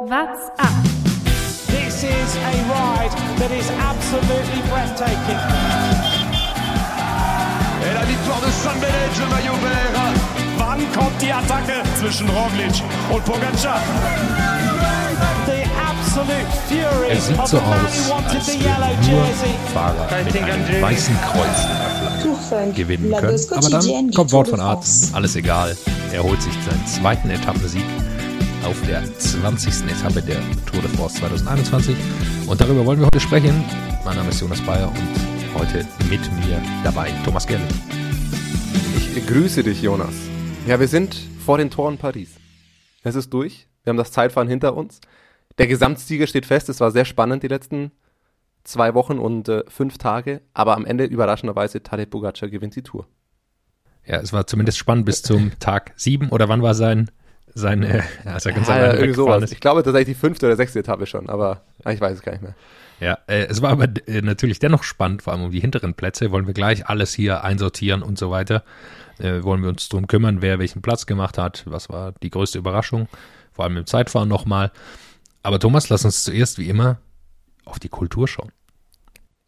What's up? This is a ride that is absolutely breathtaking. Et la victoire de San Benedge, le maillot vert. Wann kommt die Attacke zwischen Roglic und Pogacar? The absolute fury Er sieht of so the man aus, who wanted als the würden yellow nur jersey. Fahrer mit einem weißen Kreuz in der Flagge Tour Funk, gewinnen können. Aber dann kommt Wort von Arzt. Alles egal. Er holt sich seinen zweiten Etappensieg auf der 20. Etappe der Tour de France 2021. Und darüber wollen wir heute sprechen. Mein Name ist Jonas Bayer und heute mit mir dabei Thomas Gerling. Ich grüße dich, Jonas. Ja, wir sind vor den Toren Paris. Es ist durch. Wir haben das Zeitfahren hinter uns. Der Gesamtsieger steht fest. Es war sehr spannend die letzten zwei Wochen und äh, fünf Tage. Aber am Ende überraschenderweise Tadej Pogacar gewinnt die Tour. Ja, es war zumindest spannend bis zum Tag 7 oder wann war sein, sein äh, als er ganz Ja, alleine irgendwie weggefahren sowas. ist. Ich glaube tatsächlich die fünfte oder sechste Etappe schon, aber ja, ich weiß es gar nicht mehr. Ja, äh, es war aber äh, natürlich dennoch spannend, vor allem um die hinteren Plätze. Wollen wir gleich alles hier einsortieren und so weiter. Äh, wollen wir uns drum kümmern, wer welchen Platz gemacht hat, was war die größte Überraschung, vor allem im Zeitfahren nochmal. Aber Thomas, lass uns zuerst wie immer auf die Kultur schauen.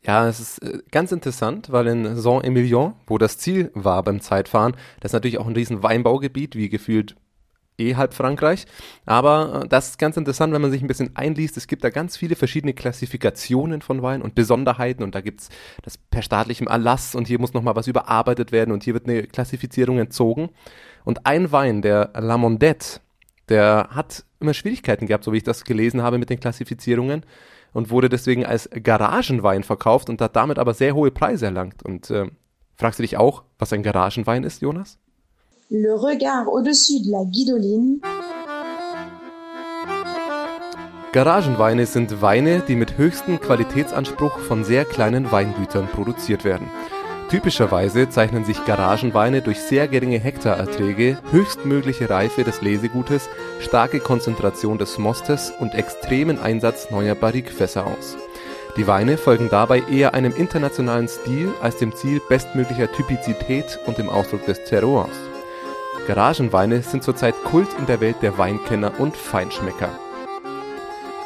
Ja, es ist äh, ganz interessant, weil in Saint-Emilion, wo das Ziel war beim Zeitfahren, das ist natürlich auch ein riesen Weinbaugebiet, wie gefühlt eh halb Frankreich. Aber äh, das ist ganz interessant, wenn man sich ein bisschen einliest. Es gibt da ganz viele verschiedene Klassifikationen von Wein und Besonderheiten und da gibt's das per staatlichem Erlass und hier muss nochmal was überarbeitet werden und hier wird eine Klassifizierung entzogen. Und ein Wein, der La Mondette, der hat immer Schwierigkeiten gehabt, so wie ich das gelesen habe mit den Klassifizierungen und wurde deswegen als Garagenwein verkauft und hat damit aber sehr hohe Preise erlangt. Und äh, fragst du dich auch, was ein Garagenwein ist, Jonas? Le regard au-dessus de la guidoline, Garagenweine sind Weine, die mit höchstem Qualitätsanspruch von sehr kleinen Weingütern produziert werden. Typischerweise zeichnen sich Garagenweine durch sehr geringe Hektarerträge, höchstmögliche Reife des Lesegutes, starke Konzentration des Mostes und extremen Einsatz neuer Barrikfässer aus. Die Weine folgen dabei eher einem internationalen Stil als dem Ziel bestmöglicher Typizität und dem Ausdruck des Terroirs. Garagenweine sind zurzeit Kult in der Welt der Weinkenner und Feinschmecker.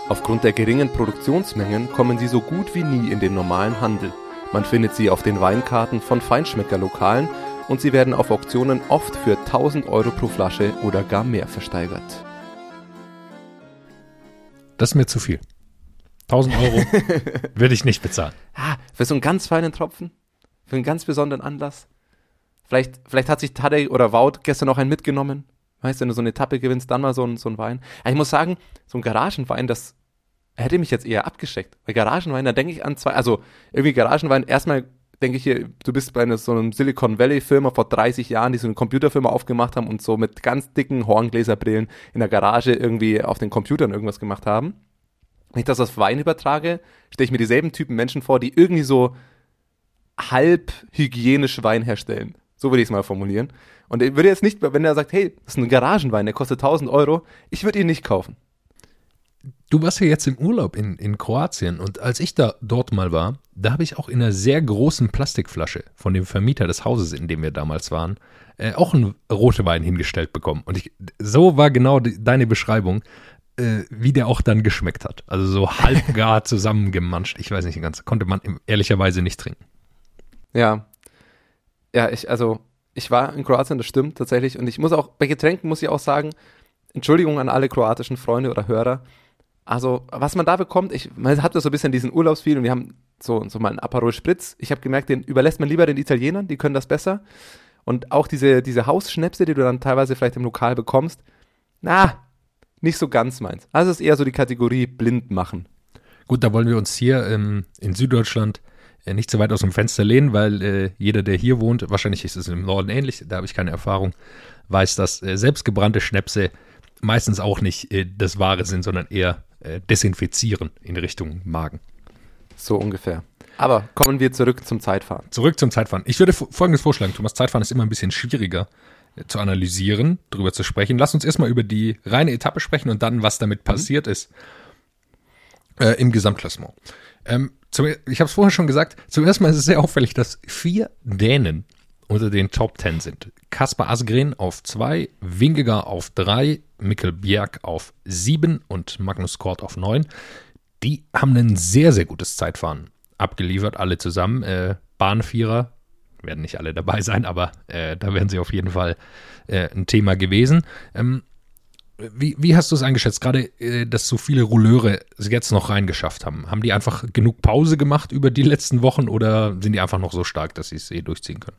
Aufgrund der geringen Produktionsmengen kommen sie so gut wie nie in den normalen Handel. Man findet sie auf den Weinkarten von Feinschmeckerlokalen und sie werden auf Auktionen oft für 1000 Euro pro Flasche oder gar mehr versteigert. Das ist mir zu viel. 1000 Euro würde ich nicht bezahlen. Ah, für so einen ganz feinen Tropfen, für einen ganz besonderen Anlass. Vielleicht, vielleicht hat sich Tadej oder Wout gestern noch einen mitgenommen. Weißt du, wenn du so eine Etappe gewinnst, dann mal so ein, so ein Wein. Ja, ich muss sagen, so ein Garagenwein, das hätte mich jetzt eher abgeschreckt. Bei Garagenwein, da denke ich an zwei, also irgendwie Garagenwein, erstmal denke ich hier, du bist bei einer, so einem Silicon Valley Firma vor 30 Jahren, die so eine Computerfirma aufgemacht haben und so mit ganz dicken Horngläserbrillen in der Garage irgendwie auf den Computern irgendwas gemacht haben. Wenn ich das auf Wein übertrage, stelle ich mir dieselben Typen Menschen vor, die irgendwie so halb hygienisch Wein herstellen. So würde ich es mal formulieren. Und ich würde jetzt nicht, wenn er sagt, hey, das ist ein Garagenwein, der kostet 1000 Euro, ich würde ihn nicht kaufen. Du warst ja jetzt im Urlaub in, in Kroatien und als ich da dort mal war, da habe ich auch in einer sehr großen Plastikflasche von dem Vermieter des Hauses, in dem wir damals waren, äh, auch einen roten Wein hingestellt bekommen. Und ich, so war genau die, deine Beschreibung, äh, wie der auch dann geschmeckt hat. Also so halbgar zusammengemanscht. Ich weiß nicht ganz, konnte man ehrlicherweise nicht trinken. Ja. Ja, ich, also, ich war in Kroatien, das stimmt tatsächlich. Und ich muss auch, bei Getränken muss ich auch sagen, Entschuldigung an alle kroatischen Freunde oder Hörer. Also, was man da bekommt, ich, man hatte so ein bisschen diesen Urlaubsfeel und wir haben so, so mal einen Aperol Spritz. Ich habe gemerkt, den überlässt man lieber den Italienern, die können das besser. Und auch diese, diese Hausschnäpse, die du dann teilweise vielleicht im Lokal bekommst, na, nicht so ganz meins. Also, es ist eher so die Kategorie blind machen. Gut, da wollen wir uns hier ähm, in Süddeutschland äh, nicht so weit aus dem Fenster lehnen, weil äh, jeder, der hier wohnt, wahrscheinlich ist es im Norden ähnlich, da habe ich keine Erfahrung, weiß, dass äh, selbstgebrannte Schnäpse meistens auch nicht äh, das Wahre sind, sondern eher äh, desinfizieren in Richtung Magen. So ungefähr. Aber kommen wir zurück zum Zeitfahren. Zurück zum Zeitfahren. Ich würde folgendes vorschlagen, Thomas, Zeitfahren ist immer ein bisschen schwieriger äh, zu analysieren, darüber zu sprechen. Lass uns erstmal über die reine Etappe sprechen und dann, was damit passiert ist äh, im Gesamtklassement. Ähm, zum, ich habe es vorher schon gesagt, zuerst mal ist es sehr auffällig, dass vier Dänen unter den Top 10 sind Kaspar Asgren auf 2, Wingegar auf 3, Mikkel Bjerg auf 7 und Magnus Kort auf 9. Die haben ein sehr, sehr gutes Zeitfahren abgeliefert, alle zusammen. Äh, Bahnvierer, werden nicht alle dabei sein, aber äh, da wären sie auf jeden Fall äh, ein Thema gewesen. Ähm, wie, wie, hast du es eingeschätzt, gerade, äh, dass so viele Rouleure es jetzt noch reingeschafft haben? Haben die einfach genug Pause gemacht über die letzten Wochen oder sind die einfach noch so stark, dass sie es eh durchziehen können?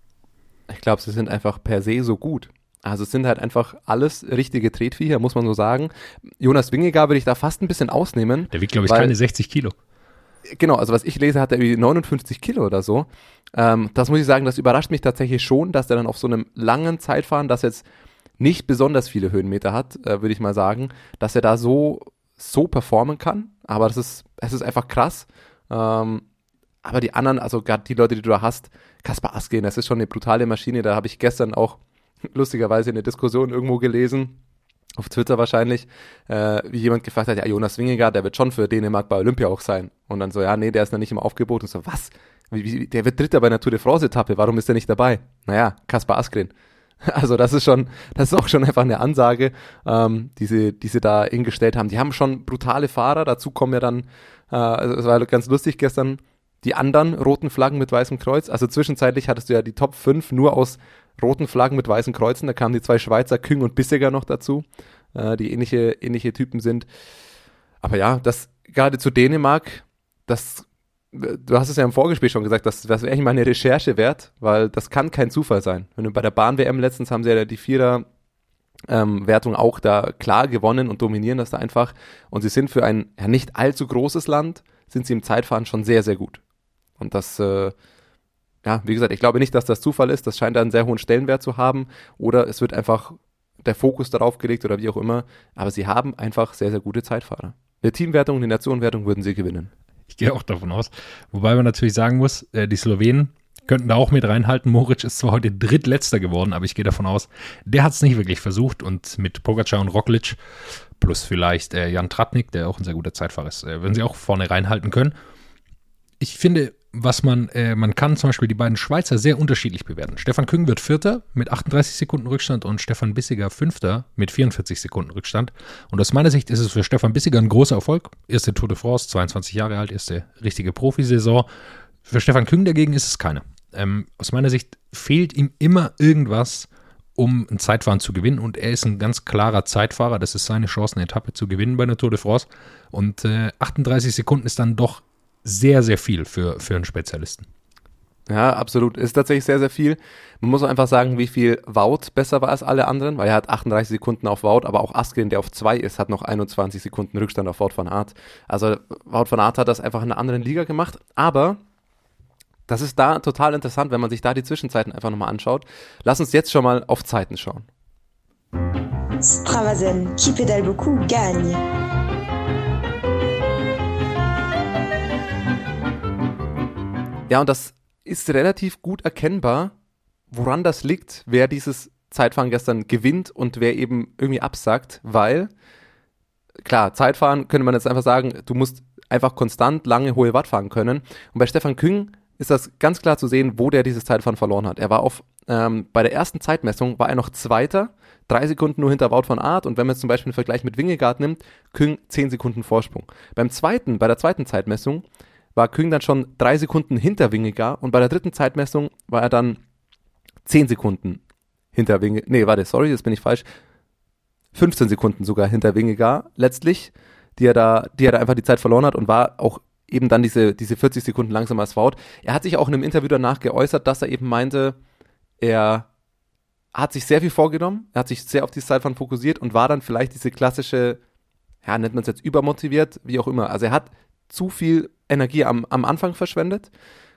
Ich glaube, sie sind einfach per se so gut. Also es sind halt einfach alles richtige Tretviecher, muss man so sagen. Jonas Wingegar würde ich da fast ein bisschen ausnehmen. Der wiegt, glaube ich, weil, keine 60 Kilo. Genau, also was ich lese, hat er irgendwie 59 Kilo oder so. Ähm, das muss ich sagen, das überrascht mich tatsächlich schon, dass der dann auf so einem langen Zeitfahren, das jetzt nicht besonders viele Höhenmeter hat, äh, würde ich mal sagen, dass er da so, so performen kann. Aber das ist, es ist einfach krass. Ähm, aber die anderen, also gerade die Leute, die du da hast, Kaspar Asken, das ist schon eine brutale Maschine. Da habe ich gestern auch lustigerweise eine Diskussion irgendwo gelesen, auf Twitter wahrscheinlich, äh, wie jemand gefragt hat, ja, Jonas Wingegaard, der wird schon für Dänemark bei Olympia auch sein. Und dann so, ja, nee, der ist noch nicht im Aufgebot. Und so, was? Wie, wie, der wird Dritter bei einer Tour de France-Etappe, warum ist der nicht dabei? Naja, Kaspar Askren. Also das ist schon, das ist auch schon einfach eine Ansage, ähm, die, sie, die sie da hingestellt haben. Die haben schon brutale Fahrer, dazu kommen ja dann, äh, also es war ganz lustig gestern, die anderen roten Flaggen mit weißem Kreuz. Also zwischenzeitlich hattest du ja die Top 5 nur aus roten Flaggen mit weißen Kreuzen. Da kamen die zwei Schweizer, Küng und Bissiger noch dazu, äh, die ähnliche, ähnliche Typen sind. Aber ja, das gerade zu Dänemark, das du hast es ja im Vorgespräch schon gesagt, das, das wäre eigentlich mal eine Recherche wert, weil das kann kein Zufall sein. Wenn du bei der Bahn-WM letztens haben sie ja die Vierer ähm, Wertung auch da klar gewonnen und dominieren das da einfach. Und sie sind für ein ja, nicht allzu großes Land, sind sie im Zeitfahren schon sehr, sehr gut. Und das, äh, ja, wie gesagt, ich glaube nicht, dass das Zufall ist. Das scheint da einen sehr hohen Stellenwert zu haben. Oder es wird einfach der Fokus darauf gelegt oder wie auch immer. Aber sie haben einfach sehr, sehr gute Zeitfahrer. Eine Teamwertung, eine Nationenwertung würden sie gewinnen. Ich gehe auch davon aus. Wobei man natürlich sagen muss, äh, die Slowenen könnten da auch mit reinhalten. Moritz ist zwar heute drittletzter geworden, aber ich gehe davon aus, der hat es nicht wirklich versucht und mit Pogacar und Roglic plus vielleicht äh, Jan Tratnik, der auch ein sehr guter Zeitfahrer ist, äh, würden sie auch vorne reinhalten können. Ich finde, was man, äh, man kann zum Beispiel die beiden Schweizer sehr unterschiedlich bewerten. Stefan Küng wird Vierter mit 38 Sekunden Rückstand und Stefan Bissiger Fünfter mit 44 Sekunden Rückstand. Und aus meiner Sicht ist es für Stefan Bissiger ein großer Erfolg. Erste Tour de France, 22 Jahre alt, erste richtige Profisaison. Für Stefan Küng dagegen ist es keine. Ähm, aus meiner Sicht fehlt ihm immer irgendwas, um ein Zeitfahren zu gewinnen. Und er ist ein ganz klarer Zeitfahrer. Das ist seine Chance, eine Etappe zu gewinnen bei der Tour de France. Und äh, 38 Sekunden ist dann doch sehr, sehr viel für, für einen Spezialisten. Ja, absolut. Ist tatsächlich sehr, sehr viel. Man muss auch einfach sagen, wie viel Wout besser war als alle anderen, weil er hat 38 Sekunden auf Wout, aber auch Askelin, der auf 2 ist, hat noch 21 Sekunden Rückstand auf Wout van Aert. Also Wout van Aert hat das einfach in einer anderen Liga gemacht, aber das ist da total interessant, wenn man sich da die Zwischenzeiten einfach nochmal anschaut. Lass uns jetzt schon mal auf Zeiten schauen. Stravazen, qui pédale beaucoup, gagne. Ja, und das ist relativ gut erkennbar, woran das liegt, wer dieses Zeitfahren gestern gewinnt und wer eben irgendwie absagt, weil, klar, Zeitfahren könnte man jetzt einfach sagen, du musst einfach konstant lange hohe Watt fahren können. Und bei Stefan Küng ist das ganz klar zu sehen, wo der dieses Zeitfahren verloren hat. Er war auf, ähm, bei der ersten Zeitmessung war er noch Zweiter, drei Sekunden nur hinter Wout von Art und wenn man jetzt zum Beispiel einen Vergleich mit Wingegaard nimmt, Küng zehn Sekunden Vorsprung. Beim zweiten, bei der zweiten Zeitmessung war Küng dann schon drei Sekunden hinter Wingegar und bei der dritten Zeitmessung war er dann zehn Sekunden hinter Wingegar. Nee, warte, sorry, jetzt bin ich falsch. 15 Sekunden sogar hinter Wingegar letztlich, die er da, die er da einfach die Zeit verloren hat und war auch eben dann diese, diese 40 Sekunden langsamer als Wout. Er hat sich auch in einem Interview danach geäußert, dass er eben meinte, er hat sich sehr viel vorgenommen, er hat sich sehr auf die Zeitfahren fokussiert und war dann vielleicht diese klassische, ja, nennt man es jetzt übermotiviert, wie auch immer. Also er hat zu viel Energie am, am Anfang verschwendet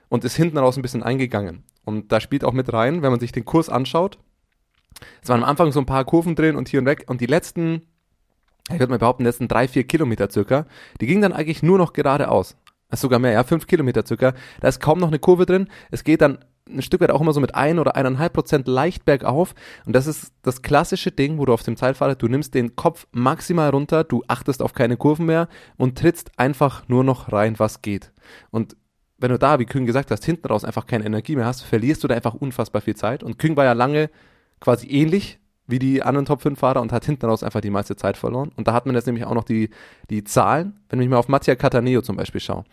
und ist hinten raus ein bisschen eingegangen. Und da spielt auch mit rein, wenn man sich den Kurs anschaut. Es waren am Anfang so ein paar Kurven drin und hier und weg und die letzten, ich würde mal behaupten, letzten drei, vier Kilometer circa, die gingen dann eigentlich nur noch geradeaus. Ist sogar mehr, ja, fünf Kilometer circa. Da ist kaum noch eine Kurve drin. Es geht dann ein Stück weit auch immer so mit ein oder eineinhalb Prozent leicht bergauf. Und das ist das klassische Ding, wo du auf dem Zeitfahrer, du nimmst den Kopf maximal runter, du achtest auf keine Kurven mehr und trittst einfach nur noch rein, was geht. Und wenn du da, wie Küng gesagt hast, hinten raus einfach keine Energie mehr hast, verlierst du da einfach unfassbar viel Zeit. Und Küng war ja lange quasi ähnlich wie die anderen Top 5 Fahrer und hat hinten raus einfach die meiste Zeit verloren. Und da hat man jetzt nämlich auch noch die, die Zahlen. Wenn ich mal auf Mattia Cataneo zum Beispiel schaue,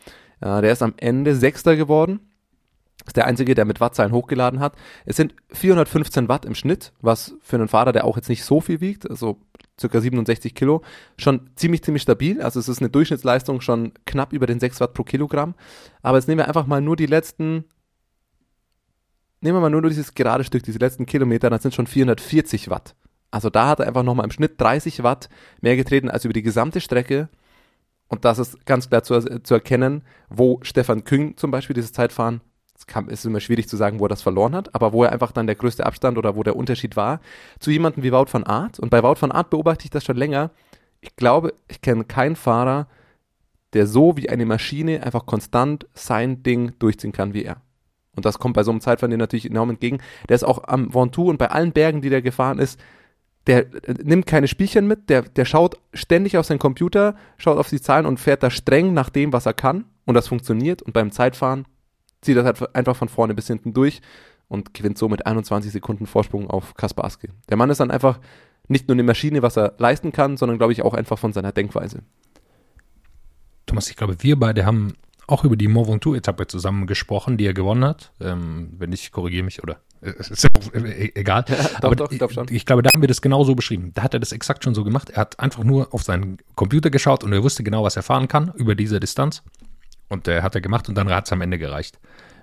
äh, der ist am Ende Sechster geworden. Ist der einzige, der mit Wattzahlen hochgeladen hat. Es sind 415 Watt im Schnitt, was für einen Fahrer, der auch jetzt nicht so viel wiegt, also circa 67 Kilo, schon ziemlich, ziemlich stabil. Also es ist eine Durchschnittsleistung schon knapp über den 6 Watt pro Kilogramm. Aber jetzt nehmen wir einfach mal nur die letzten, nehmen wir mal nur dieses gerade Stück, diese letzten Kilometer, dann sind schon 440 Watt. Also da hat er einfach nochmal im Schnitt 30 Watt mehr getreten als über die gesamte Strecke. Und das ist ganz klar zu, zu erkennen, wo Stefan Küng zum Beispiel dieses Zeitfahren kann, ist immer schwierig zu sagen, wo er das verloren hat, aber wo er einfach dann der größte Abstand oder wo der Unterschied war, zu jemandem wie Wout van Aert. Und bei Wout van Aert beobachte ich das schon länger. Ich glaube, ich kenne keinen Fahrer, der so wie eine Maschine einfach konstant sein Ding durchziehen kann wie er. Und das kommt bei so einem Zeitfahren natürlich enorm entgegen. Der ist auch am Ventoux und bei allen Bergen, die der gefahren ist, der äh, nimmt keine Spielchen mit, der, der schaut ständig auf seinen Computer, schaut auf die Zahlen und fährt da streng nach dem, was er kann. Und das funktioniert. Und beim Zeitfahren zieht das halt einfach von vorne bis hinten durch und gewinnt so mit 21 Sekunden Vorsprung auf Kaspar Aske. Der Mann ist dann einfach nicht nur eine Maschine, was er leisten kann, sondern glaube ich auch einfach von seiner Denkweise. Thomas, ich glaube, wir beide haben auch über die Mont Ventoux-Etappe zusammen gesprochen, die er gewonnen hat. Ähm, wenn nicht, korrigiere mich oder äh, ist ja äh, egal. Ja, doch, Aber doch, ich, ich, ich, glaube, da haben wir das genau so beschrieben. Da hat er das exakt schon so gemacht. Er hat einfach nur auf seinen Computer geschaut und er wusste genau, was er fahren kann über diese Distanz. Und äh, hat er gemacht und dann hat es am Ende gereicht.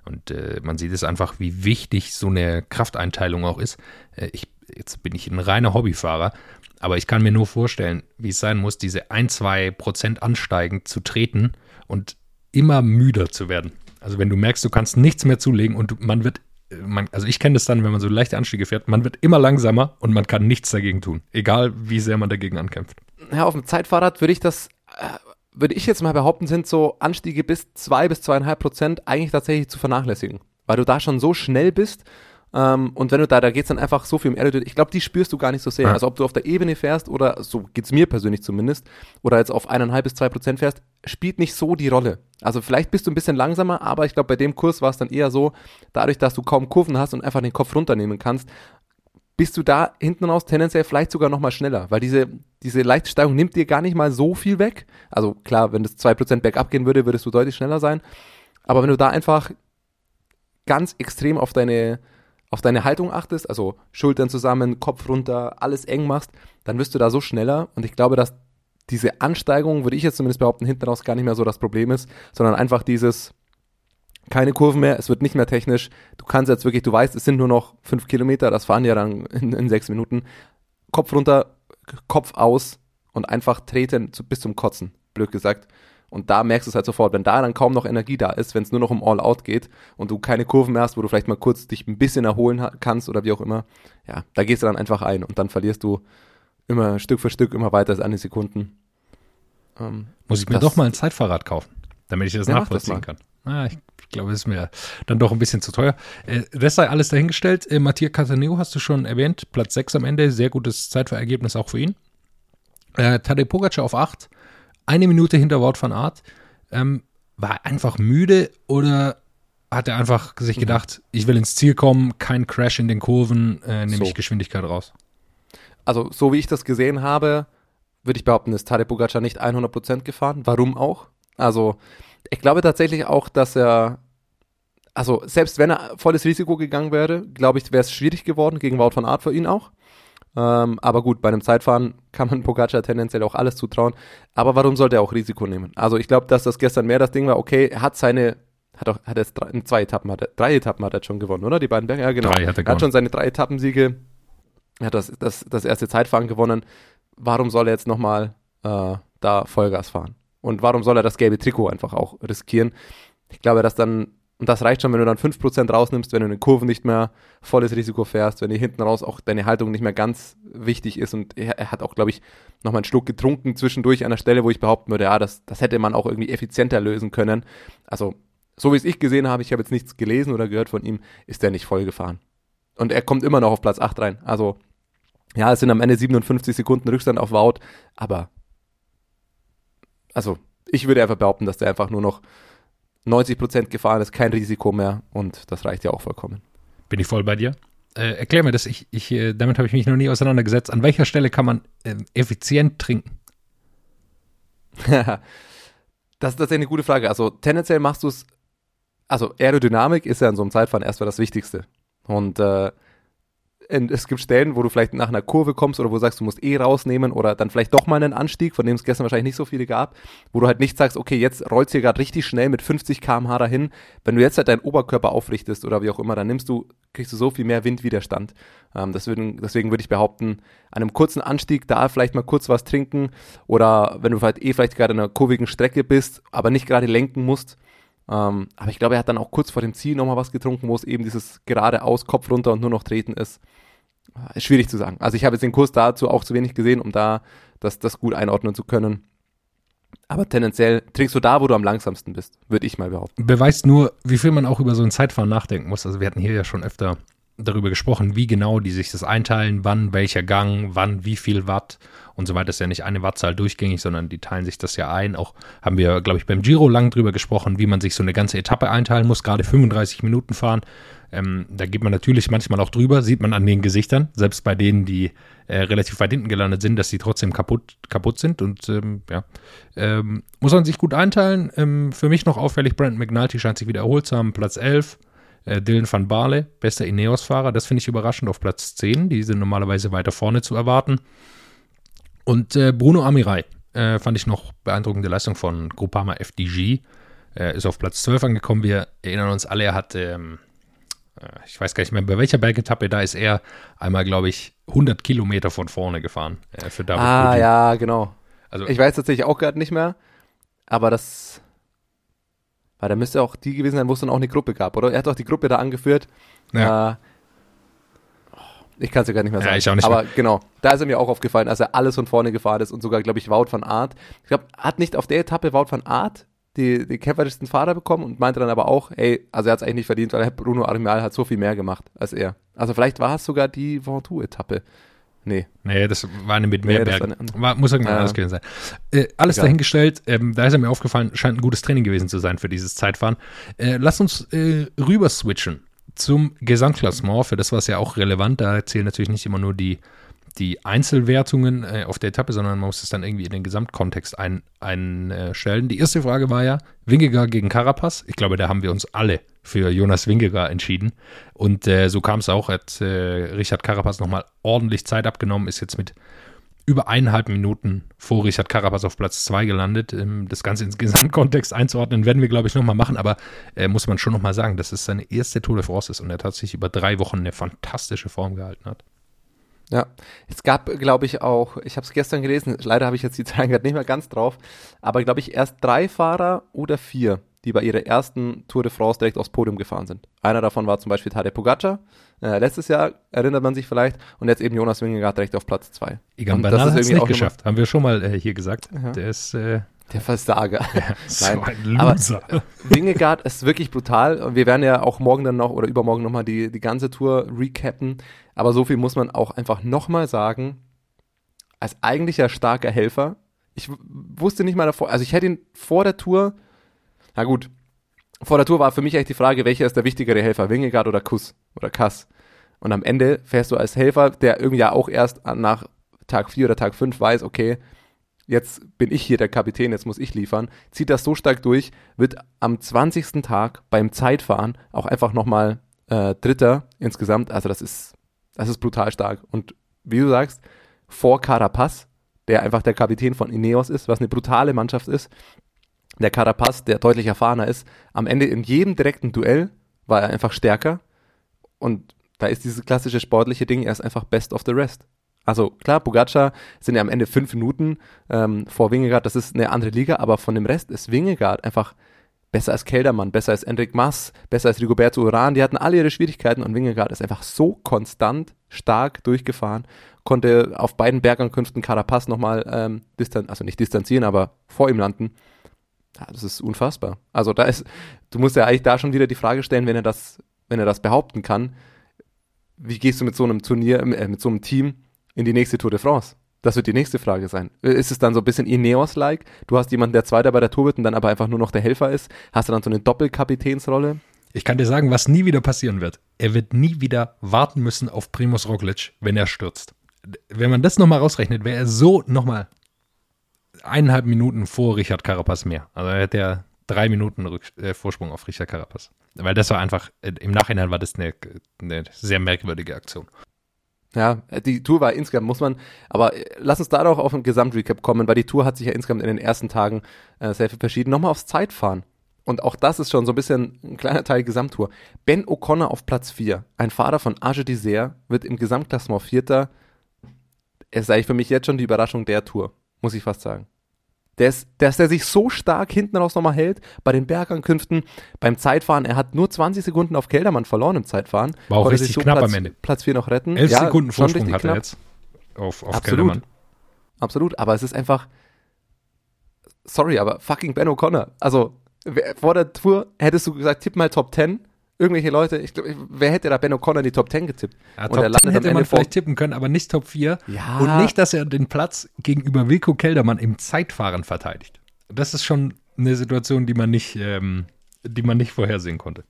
Und äh, man sieht es einfach, wie wichtig so eine Krafteinteilung auch ist. Äh, ich, jetzt bin ich ein reiner Hobbyfahrer, aber ich kann mir nur vorstellen, wie es sein muss, diese ein, zwei Prozent ansteigend zu treten und immer müder zu werden. Also wenn du merkst, du kannst nichts mehr zulegen und man wird, äh, man, also ich kenne das dann, wenn man so leichte Anstiege fährt, man wird immer langsamer und man kann nichts dagegen tun, egal wie sehr man dagegen ankämpft. Ja, auf dem Zeitfahrrad würde ich das äh, würde ich jetzt mal behaupten, sind so Anstiege bis zwei bis zweieinhalb Prozent eigentlich tatsächlich zu vernachlässigen. Weil du da schon so schnell bist ähm, und wenn du da, da geht es dann einfach so viel um Aerodynamik. Ich glaube, die spürst du gar nicht so sehr. Ja. Also ob du auf der Ebene fährst oder, so geht es mir persönlich zumindest, oder jetzt auf eineinhalb bis zwei Prozent fährst, spielt nicht so die Rolle. Also vielleicht bist du ein bisschen langsamer, aber ich glaube, bei dem Kurs war es dann eher so, dadurch, dass du kaum Kurven hast und einfach den Kopf runternehmen kannst, bist du da hinten raus tendenziell vielleicht sogar noch mal schneller, weil diese, diese Leichtsteigung nimmt dir gar nicht mal so viel weg. Also klar, wenn das 2% bergab gehen würde, würdest du deutlich schneller sein. Aber wenn du da einfach ganz extrem auf deine, auf deine Haltung achtest, also Schultern zusammen, Kopf runter, alles eng machst, dann wirst du da so schneller. Und ich glaube, dass diese Ansteigung, würde ich jetzt zumindest behaupten, hinten raus gar nicht mehr so das Problem ist, sondern einfach dieses, keine Kurven mehr, es wird nicht mehr technisch. Du kannst jetzt wirklich, du weißt, es sind nur noch fünf Kilometer, das fahren ja dann in, in sechs Minuten. Kopf runter, Kopf aus und einfach treten zu, bis zum Kotzen, blöd gesagt. Und da merkst du es halt sofort, wenn da dann kaum noch Energie da ist, wenn es nur noch um All-Out geht und du keine Kurven mehr hast, wo du vielleicht mal kurz dich ein bisschen erholen kannst oder wie auch immer, ja, da gehst du dann einfach ein und dann verlierst du immer Stück für Stück immer weiter als eine Sekunden. Ähm, Muss ich mir doch mal ein Zeitfahrrad kaufen, damit ich das ja, nachvollziehen das kann. Ah, ich glaube, es ist mir dann doch ein bisschen zu teuer. Äh, das sei alles dahingestellt. Äh, Mattia Cataneo hast du schon erwähnt. Platz 6 am Ende. Sehr gutes Zeitverergebnis auch für ihn. Äh, Tadej Pogacar auf 8. Eine Minute hinter Wort von Art. Ähm, war er einfach müde oder hat er einfach sich mhm. gedacht, mhm. ich will ins Ziel kommen, kein Crash in den Kurven, äh, nehme so. ich Geschwindigkeit raus? Also, so wie ich das gesehen habe, würde ich behaupten, ist Tadej Pogacar nicht 100% gefahren. Warum auch? Also, ich glaube tatsächlich auch, dass er, also selbst wenn er volles Risiko gegangen wäre, glaube ich, wäre es schwierig geworden gegen Wout von Art für ihn auch. Ähm, aber gut, bei einem Zeitfahren kann man Pogacar tendenziell auch alles zutrauen. Aber warum sollte er auch Risiko nehmen? Also ich glaube, dass das gestern mehr das Ding war, okay, er hat seine, hat auch, hat er drei, zwei Etappen, hat er, drei Etappen hat er schon gewonnen, oder? Die beiden Berge? Ja, genau. Drei hat er, er hat schon seine drei Etappensiege, er hat das, das, das erste Zeitfahren gewonnen. Warum soll er jetzt nochmal äh, da Vollgas fahren? Und warum soll er das gelbe Trikot einfach auch riskieren? Ich glaube, dass dann, und das reicht schon, wenn du dann 5% rausnimmst, wenn du in den Kurven nicht mehr volles Risiko fährst, wenn dir hinten raus auch deine Haltung nicht mehr ganz wichtig ist. Und er, er hat auch, glaube ich, nochmal einen Schluck getrunken zwischendurch an der Stelle, wo ich behaupten würde, ja, das, das hätte man auch irgendwie effizienter lösen können. Also, so wie es ich gesehen habe, ich habe jetzt nichts gelesen oder gehört von ihm, ist er nicht voll gefahren. Und er kommt immer noch auf Platz 8 rein. Also, ja, es sind am Ende 57 Sekunden Rückstand auf Wout, aber also ich würde einfach behaupten, dass der einfach nur noch 90% gefahren ist, kein Risiko mehr und das reicht ja auch vollkommen. Bin ich voll bei dir. Äh, erklär mir das, ich, ich, äh, damit habe ich mich noch nie auseinandergesetzt. An welcher Stelle kann man äh, effizient trinken? das, das ist eine gute Frage. Also tendenziell machst du es, also Aerodynamik ist ja in so einem Zeitfahren erstmal das Wichtigste. Und äh, es gibt Stellen, wo du vielleicht nach einer Kurve kommst oder wo du sagst, du musst eh rausnehmen oder dann vielleicht doch mal einen Anstieg, von dem es gestern wahrscheinlich nicht so viele gab, wo du halt nicht sagst, okay, jetzt rollst du hier gerade richtig schnell mit 50 km/h dahin. Wenn du jetzt halt deinen Oberkörper aufrichtest oder wie auch immer, dann nimmst du, kriegst du so viel mehr Windwiderstand. Ähm, deswegen, deswegen würde ich behaupten, an einem kurzen Anstieg da vielleicht mal kurz was trinken oder wenn du halt eh vielleicht gerade in einer kurvigen Strecke bist, aber nicht gerade lenken musst, ähm, aber ich glaube, er hat dann auch kurz vor dem Ziel nochmal was getrunken, wo es eben dieses geradeaus Kopf runter und nur noch treten ist. Ist äh, schwierig zu sagen. Also ich habe jetzt den Kurs dazu auch zu wenig gesehen, um da das, das gut einordnen zu können. Aber tendenziell trinkst du da, wo du am langsamsten bist, würde ich mal behaupten. Beweist nur, wie viel man auch über so ein Zeitfahren nachdenken muss. Also wir hatten hier ja schon öfter darüber gesprochen, wie genau die sich das einteilen, wann welcher Gang, wann wie viel Watt und so weiter. Das ist ja nicht eine Wattzahl durchgängig, sondern die teilen sich das ja ein. Auch haben wir, glaube ich, beim Giro lang drüber gesprochen, wie man sich so eine ganze Etappe einteilen muss, gerade 35 Minuten fahren. Ähm, da geht man natürlich manchmal auch drüber, sieht man an den Gesichtern, selbst bei denen, die äh, relativ weit hinten gelandet sind, dass sie trotzdem kaputt, kaputt sind. Und ähm, ja, ähm, muss man sich gut einteilen. Ähm, für mich noch auffällig, Brandon McNulty scheint sich wieder erholt zu haben, Platz 11. Äh, Dylan van Baarle, bester Ineos-Fahrer, das finde ich überraschend auf Platz 10. Die sind normalerweise weiter vorne zu erwarten. Und äh, Bruno Amirai äh, fand ich noch beeindruckende Leistung von Groupama FDG. Äh, ist auf Platz 12 angekommen. Wir erinnern uns alle, er hat, ähm, äh, ich weiß gar nicht mehr, bei welcher Bergetappe, da ist er einmal, glaube ich, 100 Kilometer von vorne gefahren. Äh, für David ah, Rudi. ja, genau. Also, ich weiß tatsächlich auch gerade nicht mehr, aber das weil da müsste auch die gewesen sein, wo es dann auch eine Gruppe gab, oder? Er hat auch die Gruppe da angeführt. Ja. Äh, ich kann es ja gar nicht mehr sagen. Ja, ich auch nicht Aber mehr. genau, da ist er mir auch aufgefallen, als er alles von vorne gefahren ist und sogar, glaube ich, Wout van Art. Ich glaube, hat nicht auf der Etappe Wout van Art die, die kämpferischsten Fahrer bekommen und meinte dann aber auch, ey, also er hat es eigentlich nicht verdient, weil Bruno Arimal hat so viel mehr gemacht als er. Also vielleicht war es sogar die Ventoux-Etappe. Nee. Nee, das war eine mit mehr nee, Bergen. War, muss irgendwann ja. anders gewesen sein. Äh, alles Egal. dahingestellt, ähm, da ist er mir aufgefallen, scheint ein gutes Training gewesen zu sein für dieses Zeitfahren. Äh, lass uns äh, rüber switchen zum Gesamtklassement, für das war es ja auch relevant. Da zählen natürlich nicht immer nur die die Einzelwertungen äh, auf der Etappe, sondern man muss es dann irgendwie in den Gesamtkontext einstellen. Ein, äh, die erste Frage war ja, Wingegar gegen Carapaz. Ich glaube, da haben wir uns alle für Jonas Wingegar entschieden. Und äh, so kam es auch, hat äh, Richard Carapaz nochmal ordentlich Zeit abgenommen, ist jetzt mit über eineinhalb Minuten vor Richard Carapaz auf Platz 2 gelandet. Ähm, das Ganze ins Gesamtkontext einzuordnen, werden wir, glaube ich, nochmal machen. Aber äh, muss man schon nochmal sagen, dass es seine erste Tour de France ist und er tatsächlich über drei Wochen eine fantastische Form gehalten hat. Ja, es gab, glaube ich, auch, ich habe es gestern gelesen, leider habe ich jetzt die Zahlen gerade nicht mehr ganz drauf, aber glaube ich erst drei Fahrer oder vier, die bei ihrer ersten Tour de France direkt aufs Podium gefahren sind. Einer davon war zum Beispiel Tadej Pogacar, äh, letztes Jahr erinnert man sich vielleicht, und jetzt eben Jonas Wingegaard direkt auf Platz zwei. Egan Bernal hat es nicht geschafft, haben wir schon mal äh, hier gesagt. Ja. Der ist äh, der Versager. Ja, so Nein, ein Loser. Aber Wingegaard ist wirklich brutal und wir werden ja auch morgen dann noch oder übermorgen nochmal die, die ganze Tour recappen. Aber so viel muss man auch einfach nochmal sagen. Als eigentlicher starker Helfer, ich wusste nicht mal davor, also ich hätte ihn vor der Tour, na gut, vor der Tour war für mich echt die Frage, welcher ist der wichtigere Helfer, Wingegaard oder Kuss oder Kass. Und am Ende fährst du als Helfer, der irgendwie ja auch erst nach Tag 4 oder Tag 5 weiß, okay, jetzt bin ich hier der Kapitän, jetzt muss ich liefern, zieht das so stark durch, wird am 20. Tag beim Zeitfahren auch einfach nochmal äh, Dritter insgesamt. Also das ist, das ist brutal stark. Und wie du sagst, vor Carapaz, der einfach der Kapitän von Ineos ist, was eine brutale Mannschaft ist, der Carapaz, der deutlich erfahrener ist, am Ende in jedem direkten Duell war er einfach stärker. Und da ist dieses klassische sportliche Ding, er ist einfach best of the rest. Also klar, Pogacar sind ja am Ende fünf Minuten ähm, vor Wingegaard, das ist eine andere Liga, aber von dem Rest ist Wingegaard einfach besser als Keldermann, besser als Enric Mas, besser als Rigoberto Uran. Die hatten alle ihre Schwierigkeiten und Wingegaard ist einfach so konstant stark durchgefahren, konnte auf beiden Bergankünften Carapaz nochmal ähm, distan also nicht distanzieren, aber vor ihm landen. Ja, das ist unfassbar. Also da ist, du musst ja eigentlich da schon wieder die Frage stellen, wenn er das, wenn er das behaupten kann, wie gehst du mit so einem Turnier, äh, mit so einem Team in die nächste Tour de France. Das wird die nächste Frage sein. Ist es dann so ein bisschen Ineos-like? Du hast jemanden, der Zweiter bei der Tour wird und dann aber einfach nur noch der Helfer ist? Hast du dann so eine Doppelkapitänsrolle? Ich kann dir sagen, was nie wieder passieren wird. Er wird nie wieder warten müssen auf Primus Roglic, wenn er stürzt. Wenn man das nochmal rausrechnet, wäre er so nochmal eineinhalb Minuten vor Richard Carapaz mehr. Also er hätte ja drei Minuten Rück äh, Vorsprung auf Richard Carapaz. Weil das war einfach, äh, im Nachhinein war das eine, eine sehr merkwürdige Aktion. Ja, die Tour war insgesamt, muss man, aber äh, lass uns da doch auf ein Gesamtrecap kommen, weil die Tour hat sich ja insgesamt in den ersten Tagen äh, sehr viel verschieden. Nochmal aufs Zeitfahren. Und auch das ist schon so ein bisschen ein kleiner Teil Gesamttour. Ben O'Connor auf Platz 4, ein Fahrer von Age d'Isère, wird im Gesamtklassement Vierter. Er ist eigentlich für mich jetzt schon die Überraschung der Tour, muss ich fast sagen. Ist, dass der sich so stark hinten raus nochmal hält, bei den Bergankünften, beim Zeitfahren, er hat nur 20 Sekunden auf Keldermann verloren im Zeitfahren. War auch Konnte richtig so knapp Platz, am Ende. Platz 4 noch retten. 11 Ja, Sekunden Vorsprung hat er knapp. jetzt auf, auf Absolut. Keldermann. Absolut, aber es ist einfach, sorry, aber fucking Ben O'Connor. Also, vor der Tour hättest du gesagt, tipp mal Top 10. Irgendwelche Leute, ich glaube, wer hätte da Ben O'Connor in die Top 10 getippt? Ja, Und Top er landet 10 am hätte man vielleicht tippen können, aber nicht Top 4. Ja. Und nicht, dass er den Platz gegenüber Wilko Keldermann im Zeitfahren verteidigt. Das ist schon eine Situation, die man nicht, ähm, die man nicht vorhersehen konnte.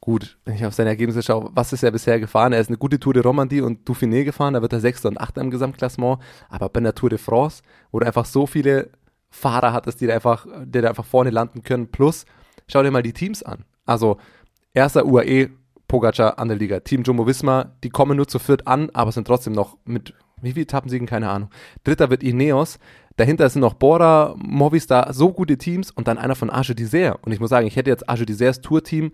Gut, wenn ich auf seine Ergebnisse schaue, was ist er bisher gefahren? Er ist eine gute Tour de Romandie und Dauphiné gefahren, da wird er Sechster und Achter im Gesamtklassement. Aber bei der Tour de France, wo du einfach so viele Fahrer hattest, die da einfach, die da einfach vorne landen können, plus, schau dir mal die Teams an. Also, erster UAE, Pogacar an der Liga, Team Jumbo Visma, die kommen nur zu viert an, aber sind trotzdem noch mit, wie viel Etappensiegen, keine Ahnung. Dritter wird Ineos, dahinter sind noch Bora, Movistar, so gute Teams und dann einer von Age d'Isère. Und ich muss sagen, ich hätte jetzt Age d'Isères Tourteam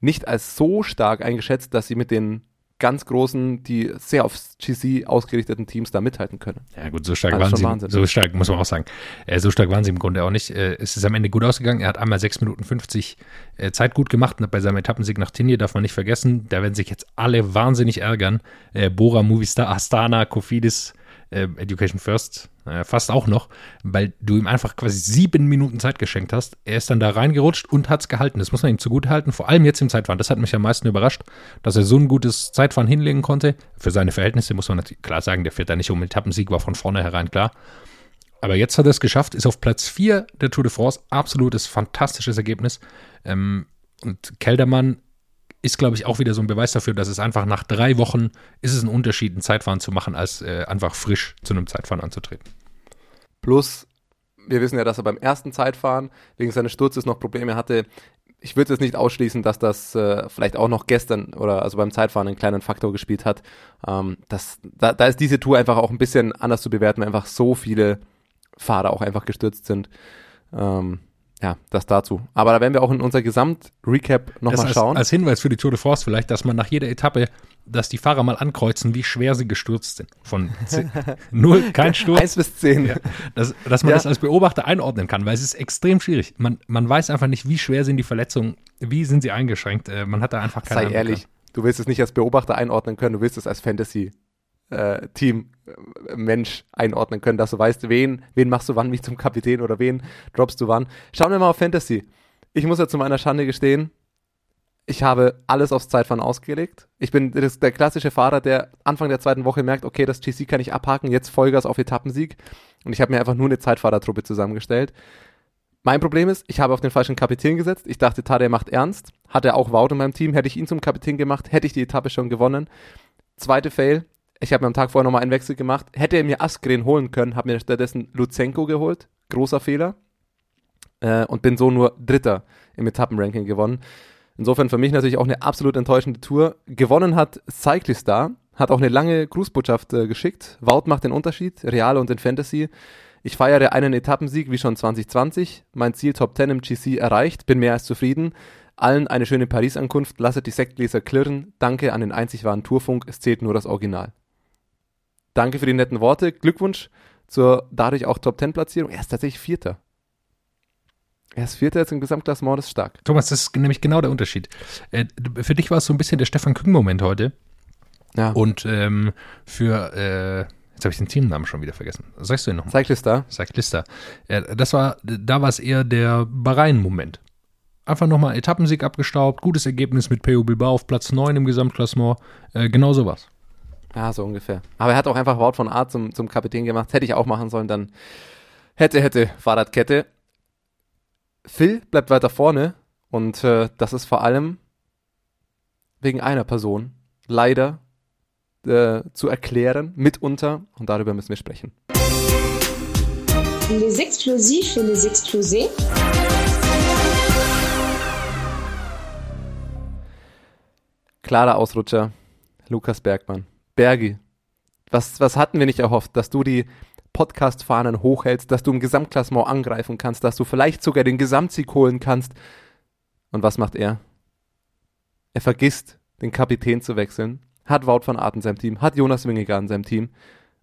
nicht als so stark eingeschätzt, dass sie mit den ganz großen, die sehr aufs GC ausgerichteten Teams da mithalten können. Ja gut, so stark Also waren sie. Wahnsinn. So stark, muss man auch sagen. Äh, so stark waren sie im Grunde auch nicht. Äh, es ist am Ende gut ausgegangen. Er hat einmal 6 Minuten 50 äh, Zeit gut gemacht. Und bei seinem Etappensieg nach Tinje darf man nicht vergessen. Da werden sich jetzt alle wahnsinnig ärgern. Äh, Bora, Movistar, Astana, Kofidis, äh, Education First, äh, fast auch noch, weil du ihm einfach quasi sieben Minuten Zeit geschenkt hast. Er ist dann da reingerutscht und hat es gehalten. Das muss man ihm zugute halten, vor allem jetzt im Zeitfahren. Das hat mich am meisten überrascht, dass er so ein gutes Zeitfahren hinlegen konnte. Für seine Verhältnisse muss man natürlich klar sagen, der fährt da nicht um Etappensieg, war von vornherein klar. Aber jetzt hat er es geschafft, ist auf Platz 4 der Tour de France. Absolutes, fantastisches Ergebnis. Ähm, und Keldermann ist, glaube ich, auch wieder so ein Beweis dafür, dass es einfach nach drei Wochen ist es ein Unterschied, ein Zeitfahren zu machen, als äh, einfach frisch zu einem Zeitfahren anzutreten. Plus, wir wissen ja, dass er beim ersten Zeitfahren wegen seines Sturzes noch Probleme hatte. Ich würde jetzt nicht ausschließen, dass das äh, vielleicht auch noch gestern oder also beim Zeitfahren einen kleinen Faktor gespielt hat. Ähm, das, da, da ist diese Tour einfach auch ein bisschen anders zu bewerten, weil einfach so viele Fahrer auch einfach gestürzt sind. Ähm, ja, das dazu. Aber da werden wir auch in unser Gesamt-Recap nochmal schauen. als Hinweis für die Tour de France vielleicht, dass man nach jeder Etappe, dass die Fahrer mal ankreuzen, wie schwer sie gestürzt sind. Von ze- null, kein Sturz. 1 bis 10. Ja, dass, dass man Ja. das als Beobachter einordnen kann, weil es ist extrem schwierig. Man, man weiß einfach nicht, wie schwer sind die Verletzungen, wie sind sie eingeschränkt. Äh, man hat da einfach keine Sei Ahnung. ehrlich, du willst es nicht als Beobachter einordnen können, du willst es als Fantasy-Team äh, Mensch einordnen können, dass du weißt, wen, wen machst du wann mich zum Kapitän oder wen droppst du wann. Schauen wir mal auf Fantasy. Ich muss ja zu meiner Schande gestehen, ich habe alles aufs Zeitfahren ausgelegt. Ich bin das, der klassische Fahrer, der Anfang der zweiten Woche merkt, okay, das GC kann ich abhaken, jetzt Vollgas auf Etappensieg. Und ich habe mir einfach nur eine Zeitfahrertruppe zusammengestellt. Mein Problem ist, ich habe auf den falschen Kapitän gesetzt. Ich dachte, Tadej macht ernst. Hat er auch Wout in meinem Team. Hätte ich ihn zum Kapitän gemacht, hätte ich die Etappe schon gewonnen. Zweite Fail. Ich habe mir am Tag vorher nochmal einen Wechsel gemacht. Hätte er mir Askren holen können, habe mir stattdessen Luzenko geholt. Großer Fehler. Äh, und bin so nur Dritter im Etappenranking gewonnen. Insofern für mich natürlich auch eine absolut enttäuschende Tour. Gewonnen hat Cyclistar, hat auch eine lange Grußbotschaft äh, geschickt. Wout macht den Unterschied, Real und in Fantasy. Ich feiere einen Etappensieg wie schon 2020. Mein Ziel Top 10 im GC erreicht, bin mehr als zufrieden. Allen eine schöne Paris-Ankunft, lasset die Sektgläser klirren. Danke an den einzig wahren Tourfunk, es zählt nur das Original. Danke für die netten Worte. Glückwunsch zur dadurch auch Top 10 Platzierung. Er ist tatsächlich Vierter. Er ist Vierter jetzt im Gesamtklassement, das ist stark. Thomas, das ist nämlich genau der Unterschied. Äh, für dich war es so ein bisschen der Stefan Küng-Moment heute. Ja. Und ähm, für, äh, jetzt habe ich den Teamnamen schon wieder vergessen. Sagst du ihn nochmal? Cyclista. Cyclista. Äh, das war, da war es eher der Bahrain-Moment. Einfach nochmal Etappensieg abgestaubt, gutes Ergebnis mit PO Bilbao auf Platz 9 im Gesamtklassement. Äh, genau sowas. Ja, so ungefähr. Aber er hat auch einfach Wout von Art zum, zum Kapitän gemacht. Hätte ich auch machen sollen, dann hätte, hätte Fahrradkette. Phil bleibt weiter vorne und äh, das ist vor allem wegen einer Person leider äh, zu erklären, mitunter, und darüber müssen wir sprechen. Les explosifs et les explosés. Klarer Ausrutscher, Lukas Bergmann. Bergi, was, was hatten wir nicht erhofft, dass du die Podcast-Fahnen hochhältst, dass du im Gesamtklassement angreifen kannst, dass du vielleicht sogar den Gesamtsieg holen kannst. Und was macht er? Er vergisst, den Kapitän zu wechseln, hat Wout van Aert in seinem Team, hat Jonas Wingegaard in seinem Team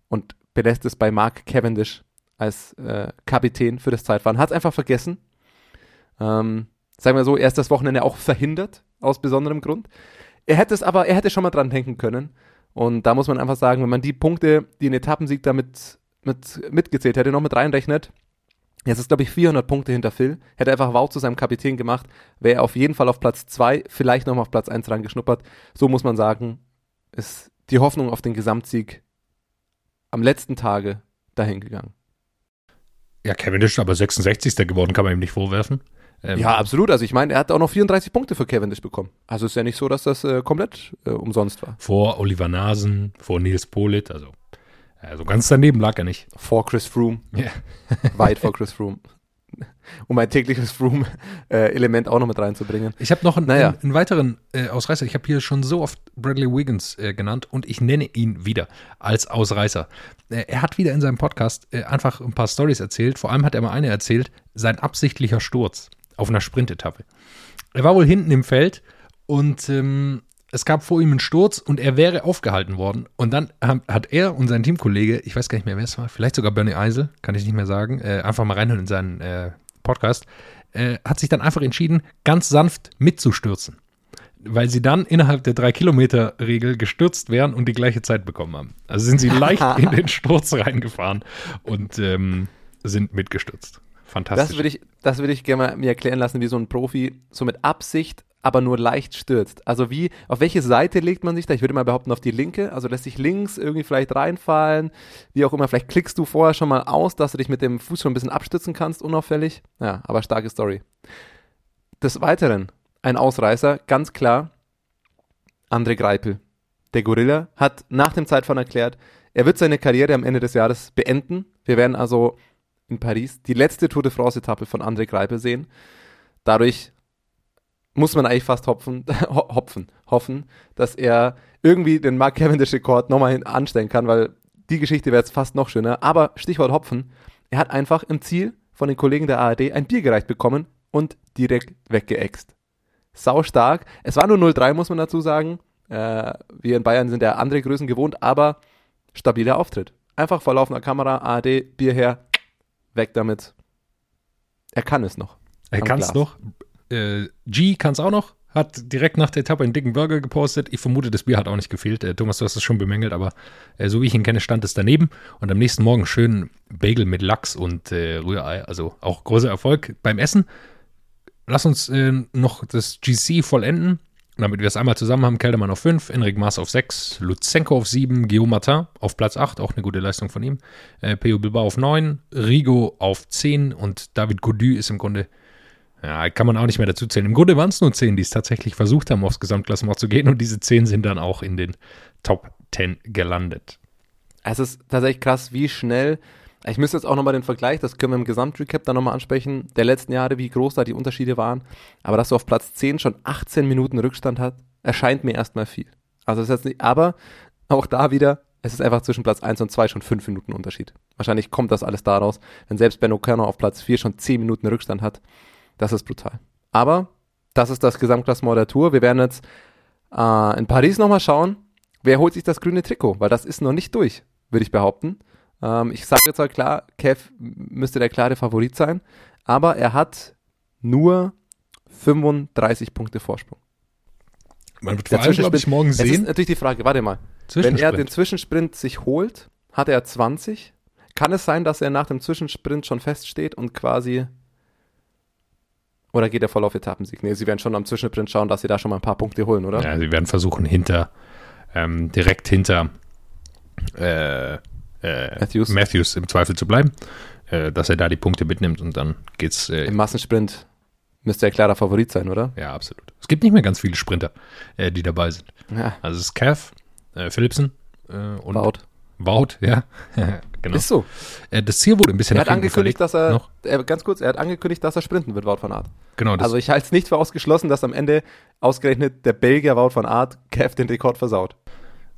und belässt es bei Mark Cavendish als äh, Kapitän für das Zeitfahren. Hat es einfach vergessen. Ähm, sagen wir so, er ist das Wochenende auch verhindert, aus besonderem Grund. Er hätte es aber, er hätte schon mal dran denken können. Und da muss man einfach sagen, wenn man die Punkte, die ein Etappensieg damit mit, mitgezählt hätte, noch mit reinrechnet, jetzt ist, glaube ich, 400 Punkte hinter Phil, hätte einfach Wow zu seinem Kapitän gemacht, wäre er auf jeden Fall auf Platz 2, vielleicht nochmal auf Platz 1 reingeschnuppert. So muss man sagen, ist die Hoffnung auf den Gesamtsieg am letzten Tage dahingegangen. Ja, Kevin ist aber 66. geworden, kann man ihm nicht vorwerfen. Ähm, ja, absolut. Also ich meine, er hat auch noch 34 Punkte für Cavendish bekommen. Also ist ja nicht so, dass das äh, komplett äh, umsonst war. Vor Oliver Nasen, vor Nils Polit, also, also ganz daneben lag er nicht. Vor Chris Froome. Ja. Weit vor Chris Froome. Um ein tägliches Froome-Element auch noch mit reinzubringen. Ich habe noch einen, naja. einen, einen weiteren äh, Ausreißer. Ich habe hier schon so oft Bradley Wiggins äh, genannt und ich nenne ihn wieder als Ausreißer. Äh, er hat wieder in seinem Podcast äh, einfach ein paar Stories erzählt. Vor allem hat er mal eine erzählt, sein absichtlicher Sturz auf einer Sprintetappe. Er war wohl hinten im Feld und ähm, es gab vor ihm einen Sturz und er wäre aufgehalten worden. Und dann hat er und sein Teamkollege, ich weiß gar nicht mehr, wer es war, vielleicht sogar Bernie Eisel, kann ich nicht mehr sagen, äh, einfach mal reinhören in seinen äh, Podcast, äh, hat sich dann einfach entschieden, ganz sanft mitzustürzen. Weil sie dann innerhalb der 3-Kilometer-Regel gestürzt wären und die gleiche Zeit bekommen haben. Also sind sie leicht in den Sturz reingefahren und ähm, sind mitgestürzt. Fantastisch. Das würde ich, das würde ich gerne mal mir erklären lassen, wie so ein Profi so mit Absicht, aber nur leicht stürzt. Also wie, auf welche Seite legt man sich da? Ich würde mal behaupten, auf die linke. Also lässt sich links irgendwie vielleicht reinfallen. Wie auch immer, vielleicht klickst du vorher schon mal aus, dass du dich mit dem Fuß schon ein bisschen abstützen kannst, unauffällig. Ja, aber starke Story. Des Weiteren, ein Ausreißer, ganz klar, André Greipel. Der Gorilla hat nach dem Zeitfahren erklärt, er wird seine Karriere am Ende des Jahres beenden. Wir werden also in Paris die letzte Tour de France-Etappe von André Greipel sehen. Dadurch muss man eigentlich fast hopfen, hopfen, hoffen, dass er irgendwie den Mark Cavendish-Rekord nochmal anstellen kann, weil die Geschichte wäre jetzt fast noch schöner. Aber Stichwort Hopfen, er hat einfach im Ziel von den Kollegen der ARD ein Bier gereicht bekommen und direkt weggeext. Sau stark. Es war nur 0-3, muss man dazu sagen. Äh, wir in Bayern sind ja andere Größen gewohnt, aber stabiler Auftritt. Einfach vor laufender Kamera, ARD, Bier her, weg damit. Er kann es noch. Er kann es noch. Äh, G kann es auch noch. Hat direkt nach der Etappe einen dicken Burger gepostet. Ich vermute, das Bier hat auch nicht gefehlt. Äh, Thomas, du hast es schon bemängelt, aber äh, so wie ich ihn kenne, stand es daneben. Und am nächsten Morgen schön Bagel mit Lachs und äh, Rührei. Also auch großer Erfolg beim Essen. Lass uns äh, noch das GC vollenden. Damit wir es einmal zusammen haben, Keldermann auf 5, Enric Maas auf 6, Lutsenko auf 7, Guillaume Martin auf Platz 8, auch eine gute Leistung von ihm, äh, Peo Bilbao auf 9, Rigo auf 10 und David Godu ist im Grunde, ja, kann man auch nicht mehr dazu zählen. Im Grunde waren es nur 10, die es tatsächlich versucht haben, aufs Gesamtklassement zu gehen und diese 10 sind dann auch in den Top 10 gelandet. Es ist tatsächlich krass, wie schnell ich müsste jetzt auch nochmal den Vergleich, das können wir im Gesamtrecap dann nochmal ansprechen, der letzten Jahre, wie groß da die Unterschiede waren. Aber dass du auf Platz 10 schon 18 Minuten Rückstand hat, erscheint mir erstmal viel. Also ist jetzt nicht, aber auch da wieder, es ist einfach zwischen Platz 1 und 2 schon 5 Minuten Unterschied. Wahrscheinlich kommt das alles daraus, wenn selbst Ben O'Connor auf Platz 4 schon 10 Minuten Rückstand hat. Das ist brutal. Aber das ist das Gesamtklassement der Tour. Wir werden jetzt äh, in Paris nochmal schauen, wer holt sich das grüne Trikot, weil das ist noch nicht durch, würde ich behaupten. Ähm, ich sage jetzt mal klar, Kev müsste der klare Favorit sein, aber er hat nur 35 Punkte Vorsprung. Man wird vor allem, glaube ich, morgen sehen. Es ist natürlich die Frage, warte mal. Wenn er den Zwischensprint sich holt, hat er 20. Kann es sein, dass er nach dem Zwischensprint schon feststeht und quasi. Oder geht er voll auf Etappensieg? Nee, sie werden schon am Zwischensprint schauen, dass sie da schon mal ein paar Punkte holen, oder? Ja, sie werden versuchen, hinter, ähm, direkt hinter äh, äh, Matthews. Matthews im Zweifel zu bleiben, äh, dass er da die Punkte mitnimmt und dann geht's. Äh, Im Massensprint müsste er klarer Favorit sein, oder? ja, absolut. Es gibt nicht mehr ganz viele Sprinter, äh, die dabei sind. Ja. Also es ist Cav, äh, Philipsen äh, und Wout. Wout, ja. genau. Ist so. Äh, das Ziel wurde ein bisschen Er hat angekündigt, verlegt dass er, noch. er, ganz kurz, er hat angekündigt, dass er sprinten wird, Wout van Aert. Genau, Also ich halte es nicht für ausgeschlossen, dass am Ende ausgerechnet der Belgier Wout van Aert Kev den Rekord versaut.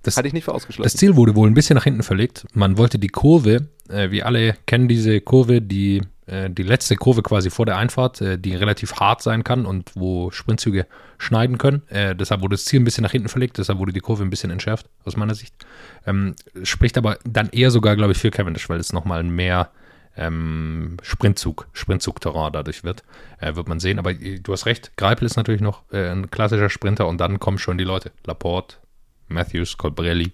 Das, Halte ich nicht für das ausgeschlossen. Ziel wurde wohl ein bisschen nach hinten verlegt. Man wollte die Kurve, äh, wir alle kennen diese Kurve, die äh, die letzte Kurve quasi vor der Einfahrt, äh, die relativ hart sein kann und wo Sprintzüge schneiden können. Äh, deshalb wurde das Ziel ein bisschen nach hinten verlegt, deshalb wurde die Kurve ein bisschen entschärft, aus meiner Sicht. Ähm, spricht aber dann eher sogar, glaube ich, für Cavendish, weil es nochmal mehr ähm, Sprintzug, Sprintzug-Terrain dadurch wird. Äh, wird man sehen. Aber äh, du hast recht, Greipel ist natürlich noch äh, ein klassischer Sprinter und dann kommen schon die Leute. Laporte, Matthews, Colbrelli,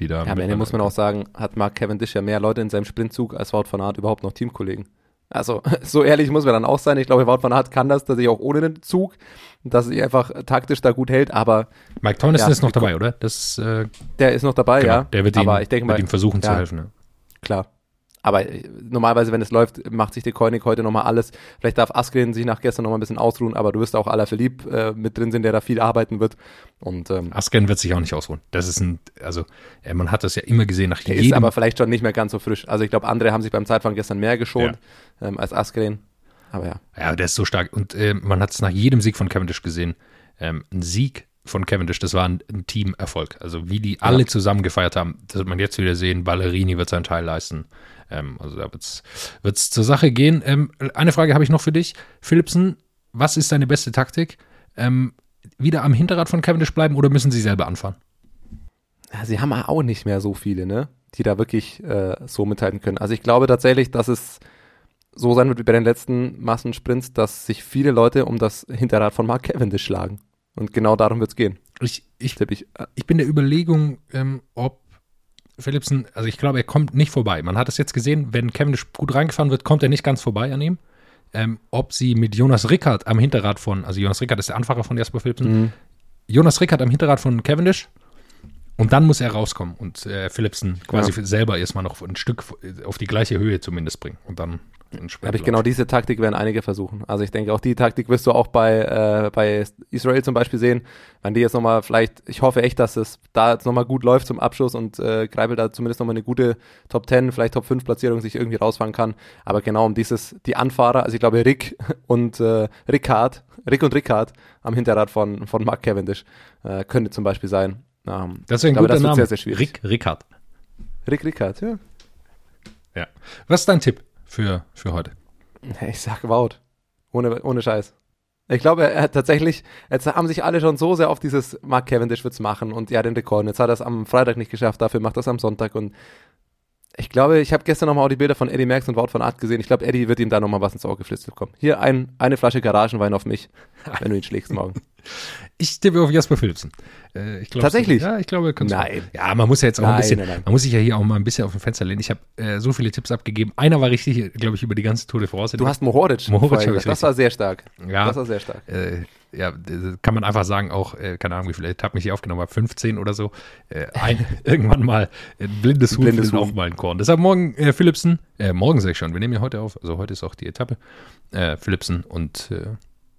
die da. Ja, am Ende muss man auch sagen, hat Mark Cavendish ja mehr Leute in seinem Sprintzug als Wout van Aert überhaupt noch Teamkollegen. Also, so ehrlich muss man dann auch sein. Ich glaube, Wout van Aert kann das, dass ich auch ohne den Zug, dass er sich einfach taktisch da gut hält, aber Mike Townison Ja, ist noch dabei, oder? Das äh, der ist noch dabei, genau, ja. der wird ihm, aber ich denke wird mal, ihm versuchen zu ja, helfen. Ne? Klar. Aber äh, normalerweise, wenn es läuft, macht sich der Koenig heute nochmal alles. Vielleicht darf Askren sich nach gestern nochmal ein bisschen ausruhen, aber du wirst auch aller verliebt äh, mit drin sind, der da viel arbeiten wird. Und ähm, Asken wird sich auch nicht ausruhen. Das ist ein, also äh, man hat das ja immer gesehen nach der ist jedem. aber vielleicht schon nicht mehr ganz so frisch. Also ich glaube, andere haben sich beim Zeitfahren gestern mehr geschont ähm, als Askren. Aber ja. ja, der ist so stark. Und äh, man hat es nach jedem Sieg von Cavendish gesehen. Ähm, ein Sieg von Cavendish, das war ein, ein Teamerfolg. Also wie die alle zusammen gefeiert haben, das wird man jetzt wieder sehen. Ballerini wird seinen Teil leisten. Ähm, also da wird es zur Sache gehen. Ähm, eine Frage habe ich noch für dich. Philipsen, was ist deine beste Taktik? Ähm, wieder am Hinterrad von Cavendish bleiben oder müssen sie selber anfahren? ja, sie haben auch nicht mehr so viele, ne? Die da wirklich äh, so mithalten können. Also ich glaube tatsächlich, dass es so sein wird wie bei den letzten Massensprints, dass sich viele Leute um das Hinterrad von Mark Cavendish schlagen. Und genau darum wird es gehen, Ich, ich, ich. Äh, ich bin der Überlegung, ähm, ob Philipsen, also ich glaube, er kommt nicht vorbei. Man hat es jetzt gesehen, wenn Cavendish gut reingefahren wird, kommt er nicht ganz vorbei an ihm. Ähm, ob sie mit Jonas Rickard am Hinterrad von, also Jonas Rickard ist der Anfahrer von Jasper Philipsen, Mhm. Jonas Rickard am Hinterrad von Cavendish und dann muss er rauskommen und äh, Philipsen quasi Ja. selber erstmal noch ein Stück auf die gleiche Höhe zumindest bringen und dann. Habe ich genau diese Taktik werden einige versuchen. Also ich denke, auch die Taktik wirst du auch bei, äh, bei Israel zum Beispiel sehen. Wenn die jetzt nochmal vielleicht, ich hoffe echt, dass es da jetzt nochmal gut läuft zum Abschluss und äh, Greibel da zumindest nochmal eine gute Top 10, vielleicht Top 5 Platzierung sich irgendwie rausfahren kann. Aber genau um dieses, die Anfahrer, also ich glaube Rick und äh, Rickard, Rick und Rickard am Hinterrad von, von Mark Cavendish äh, könnte zum Beispiel sein. Ähm, Das ist ein ich glaube, guter das wird Name. sehr, sehr schwierig. Rick Rickard. Rick Rickard, ja. Ja. Was ist dein Tipp für, für heute? Ich sag Wout. Ohne, ohne Scheiß. Ich glaube, er hat tatsächlich, jetzt haben sich alle schon so sehr auf dieses Mark Cavendish wird's machen und ja, den Rekord. Jetzt hat er es am Freitag nicht geschafft, dafür macht er es am Sonntag und ich glaube, ich habe gestern nochmal auch die Bilder von Eddie Merckx und Wout von Art gesehen. Ich glaube, Eddie wird ihm da nochmal was ins Auge geflitzt bekommen. Hier ein, eine Flasche Garagenwein auf mich, wenn du ihn schlägst morgen. Ich tippe auf Jasper Philipsen. Äh, ich glaub, Tatsächlich? Ja, ich glaube, du- Nein. Ja, man muss ja jetzt auch ein Nein, bisschen, nein, nein. man muss sich ja hier auch mal ein bisschen auf dem Fenster lehnen. Ich habe äh, so viele Tipps abgegeben. Einer war richtig, glaube ich, über die ganze Tour de France. Du hast Mohoric. Mohoric vorher hab ich. Das war sehr stark. Ja. Das war sehr stark. äh, ja, kann man einfach sagen, auch, äh, keine Ahnung, wie viele Etappen ich hier aufgenommen habe, 15 oder so. Äh, ein, irgendwann mal ein blindes Huhn blindes Huhn. auch mal ein Korn. Deshalb morgen äh, Philipsen, äh, morgen sag ich schon, wir nehmen ja heute auf, also heute ist auch die Etappe, äh, Philipsen und äh,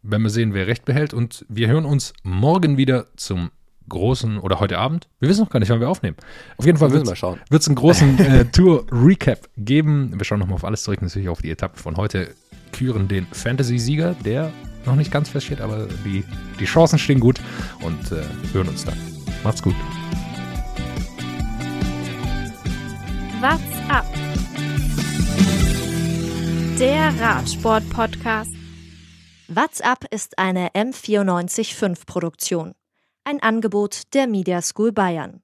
werden wir sehen, wer recht behält und wir hören uns morgen wieder zum großen oder heute Abend. Wir wissen noch gar nicht, wann wir aufnehmen. Auf jeden Fall wird es einen großen äh, Tour-Recap geben. Wir schauen nochmal auf alles zurück, natürlich auf die Etappe von heute. Küren den Fantasy-Sieger, der noch nicht ganz feststeht, aber die, die Chancen stehen gut und äh, hören uns dann. Macht's gut. What's up? Der Radsport-Podcast. What's Up ist eine M945 Produktion. Ein Angebot der Media School Bayern.